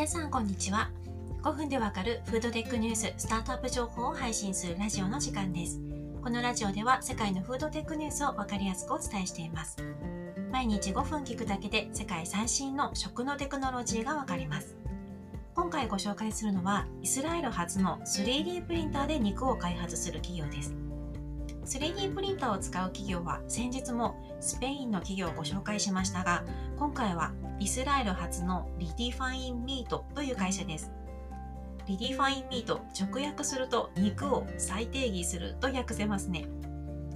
皆さんこんにちは。5分でわかるフードテックニューススタートアップ情報を配信するラジオの時間です。このラジオでは世界のフードテックニュースをわかりやすくお伝えしています。毎日5分聞くだけで世界最新の食のテクノロジーがわかります。今回ご紹介するのはイスラエル初の 3D プリンターで肉を開発する企業です。3D プリンターを使う企業は先日もスペインの企業をご紹介しましたが今回はイスラエル初の Redefine Meat という会社です。 Redefine Meat 直訳すると肉を再定義すると訳せますね。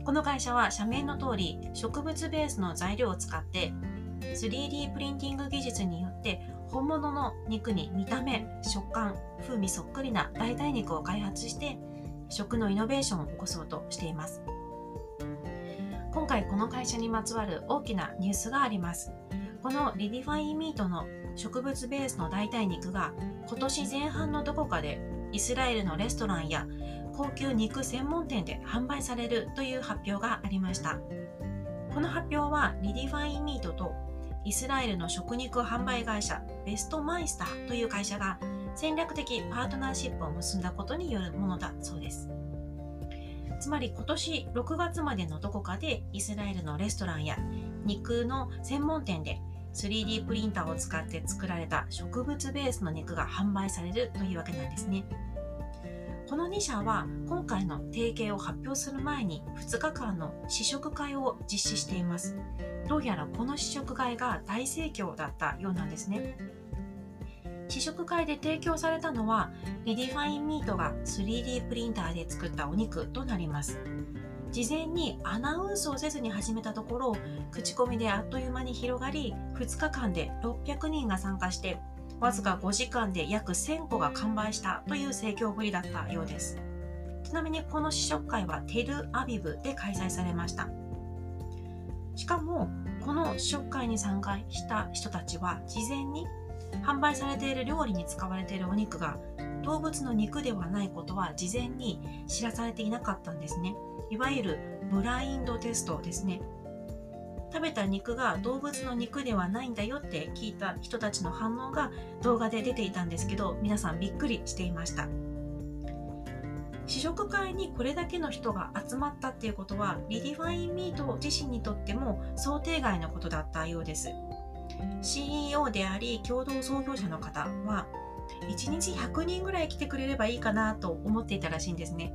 この会社は社名の通り植物ベースの材料を使って 3D プリンティング技術によって本物の肉に見た目食感風味そっくりな代替肉を開発して食のイノベーションを起こそうとしています。今回この会社にまつわる大きなニュースがあります。この Redefine Meat の植物ベースの代替肉が今年前半のどこかでイスラエルのレストランや高級肉専門店で販売されるという発表がありました。この発表は Redefine Meat とイスラエルの食肉販売会社ベストマイスターという会社が戦略的パートナーシップを結んだことによるものだそうです。つまり今年6月までのどこかでイスラエルのレストランや肉の専門店で 3D プリンターを使って作られた植物ベースの肉が販売されるというわけなんですね。この2社は今回の提携を発表する前に2日間の試食会を実施しています。どうやらこの試食会が大盛況だったようなんですね。試食会で提供されたのはRedefine Meat が 3D プリンターで作ったお肉となります。事前にアナウンスをせずに始めたところ口コミであっという間に広がり2日間で600人が参加してわずか5時間で約1000個が完売したという盛況ぶりだったようです。ちなみにこの試食会はテルアビブで開催されました。しかもこの試食会に参加した人たちは事前に販売されている料理に使われているお肉が動物の肉ではないことは事前に知らされていなかったんですね。いわゆるブラインドテストですね。食べた肉が動物の肉ではないんだよって聞いた人たちの反応が動画で出ていたんですけど皆さんびっくりしていました。試食会にこれだけの人が集まったっていうことは Redefine Meat 自身にとっても想定外のことだったようです。CEO であり共同創業者の方は1日100人ぐらい来てくれればいいかなと思っていたらしいんですね。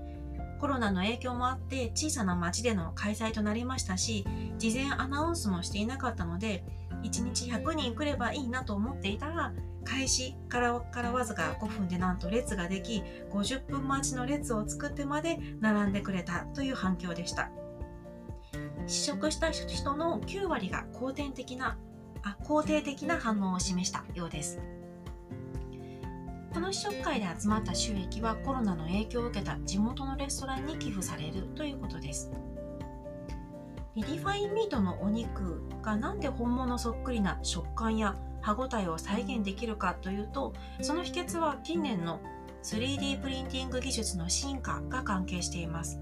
コロナの影響もあって小さな町での開催となりましたし事前アナウンスもしていなかったので1日100人来ればいいなと思っていたら開始からからわずか5分でなんと列ができ50分待ちの列を作ってまで並んでくれたという反響でした。試食した人の9割が肯定的なあ肯定的な反応を示したようです。この試食会で集まった収益はコロナの影響を受けた地元のレストランに寄付されるということです。 Redefine Meat のお肉が何で本物そっくりな食感や歯ごたえを再現できるかというとその秘訣は近年の 3D プリンティング技術の進化が関係しています。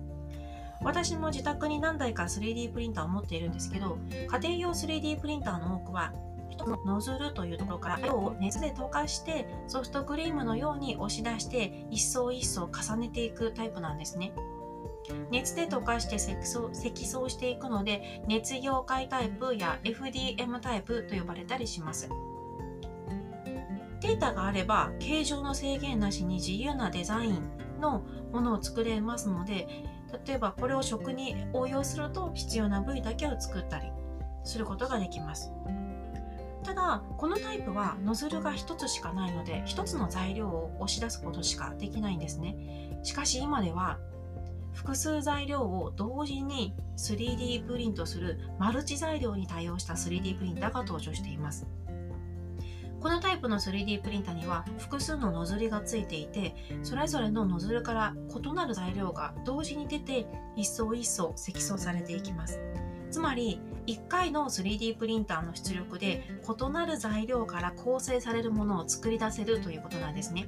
私も自宅に何台か 3D プリンターを持っているんですけど家庭用 3D プリンターの多くはノズルというところから色を熱で溶かしてソフトクリームのように押し出して一層一層重ねていくタイプなんですね。熱で溶かして積層積層していくので熱溶解タイプや FDM タイプと呼ばれたりします。データがあれば形状の制限なしに自由なデザインのものを作れますので例えばこれを食に応用すると必要な部位だけを作ったりすることができます。ただこのタイプはノズルが1つしかないので1つの材料を押し出すことしかできないんですね。しかし今では複数材料を同時に 3D プリントするマルチ材料に対応した 3D プリンターが登場しています。このタイプの 3D プリンターには複数のノズルがついていてそれぞれのノズルから異なる材料が同時に出て一層一層積層されていきます。つまり1回の 3D プリンターの出力で異なる材料から構成されるものを作り出せるということなんですね。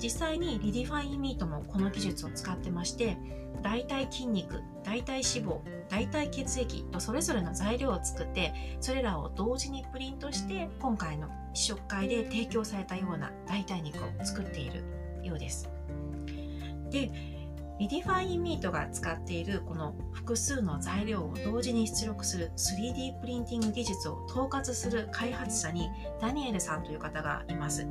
実際に Redefine Meat もこの技術を使ってまして代替筋肉代替脂肪代替血液とそれぞれの材料を作ってそれらを同時にプリントして今回の試食会で提供されたような代替肉を作っているようです。で Redefine Meat が使っているこの複数の材料を同時に出力する 3D プリンティング技術を統括する開発者にダニエルさんという方がいます。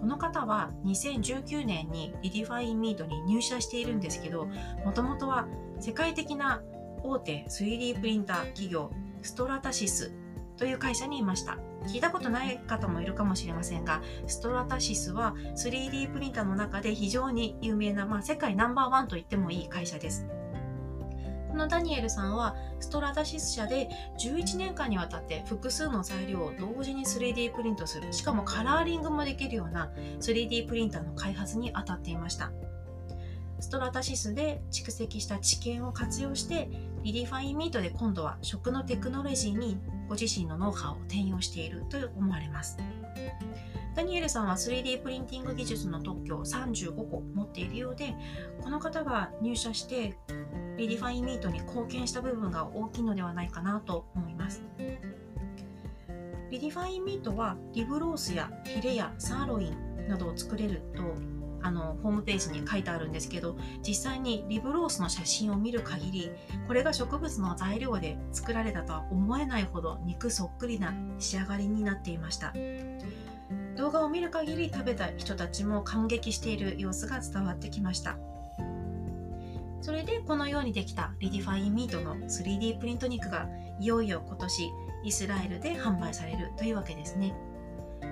この方は2019年に Redefine Meat に入社しているんですけど、もともとは世界的な大手 3D プリンター企業ストラタシスという会社にいました。聞いたことない方もいるかもしれませんが、ストラタシスは 3D プリンターの中で非常に有名な、まあ、世界ナンバーワンと言ってもいい会社です。このダニエルさんはストラタシス社で11年間にわたって複数の材料を同時に 3D プリントする、しかもカラーリングもできるような 3D プリンターの開発に当たっていました。Stratasys で蓄積した知見を活用して Redefine Meat で今度は食のテクノロジーにご自身のノウハウを転用していると思われます。ダニエルさんは 3D プリンティング技術の特許を35個持っているようで、この方が入社して Redefine Meat に貢献した部分が大きいのではないかなと思います。 Redefine Meat はリブロースやヒレやサーロインなどを作れるとあのホームページに書いてあるんですけど実際にリブロースの写真を見る限りこれが植物の材料で作られたとは思えないほど肉そっくりな仕上がりになっていました動画を見る限り食べた人たちも感激している様子が伝わってきましたそれでこのようにできた Redefine Meat の 3D プリント肉がいよいよ今年イスラエルで販売されるというわけですね。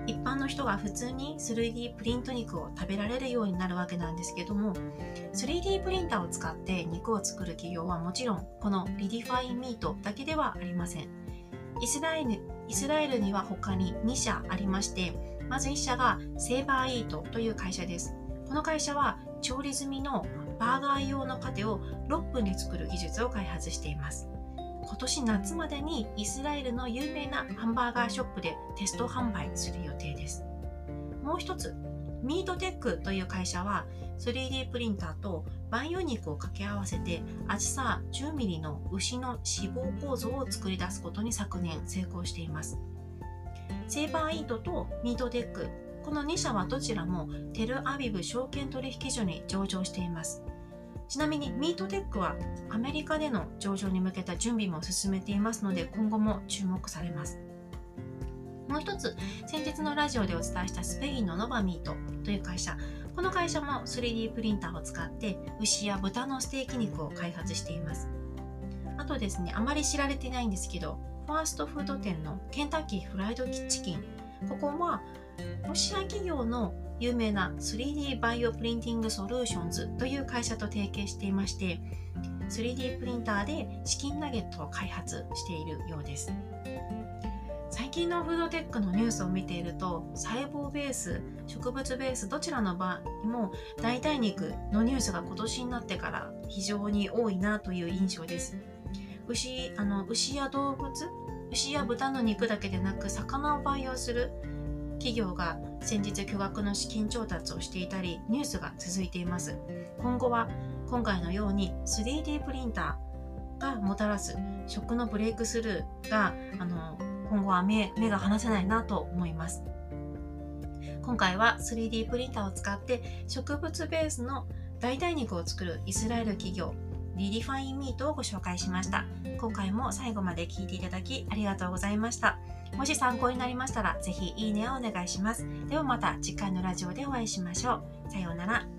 一般の人が普通に 3D プリント肉を食べられるようになるわけなんですけども 3D プリンターを使って肉を作る企業はもちろんこの Redefine Meat だけではありませんイスラエルイスラエルには他に2社ありましてまず1社が SavorEat という会社ですこの会社は調理済みのバーガー用のパテを6分で作る技術を開発しています今年夏までにイスラエルの有名なハンバーガーショップでテスト販売する予定です。もう一つ、ミートテックという会社は 3D プリンターと培養肉を掛け合わせて厚さ 10mm の牛の脂肪構造を作り出すことに昨年成功しています。セーバーイートとミートテック、この2社はどちらもテルアビブ証券取引所に上場しています。ちなみにミートテックはアメリカでの上場に向けた準備も進めていますので今後も注目されます。もう一つ、先日のラジオでお伝えしたスペインの Novameat という会社、この会社も 3D プリンターを使って牛や豚のステーキ肉を開発しています。あとですね、あまり知られていないんですけど、ファーストフード店のケンタッキーフライドチキン、ここはロシア企業の有名な 3D バイオプリンティングソリューションズという会社と提携していまして 3D プリンターでチキンナゲットを開発しているようです。最近のフードテックのニュースを見ていると細胞ベース植物ベースどちらの場合も代替肉のニュースが今年になってから非常に多いなという印象です。牛あの牛や動物牛や豚の肉だけでなく魚を培養する企業が先日巨額の資金調達をしていたりニュースが続いています。今後は今回のように 3D プリンターがもたらす食のブレイクスルーがあの今後は目目が離せないなと思います。今回は 3D プリンターを使って植物ベースの代替肉を作るイスラエル企業 Redefine Meat をご紹介しました今回も最後まで聞いていただきありがとうございましたもし参考になりましたら、ぜひいいねをお願いします。ではまた次回のラジオでお会いしましょう。さようなら。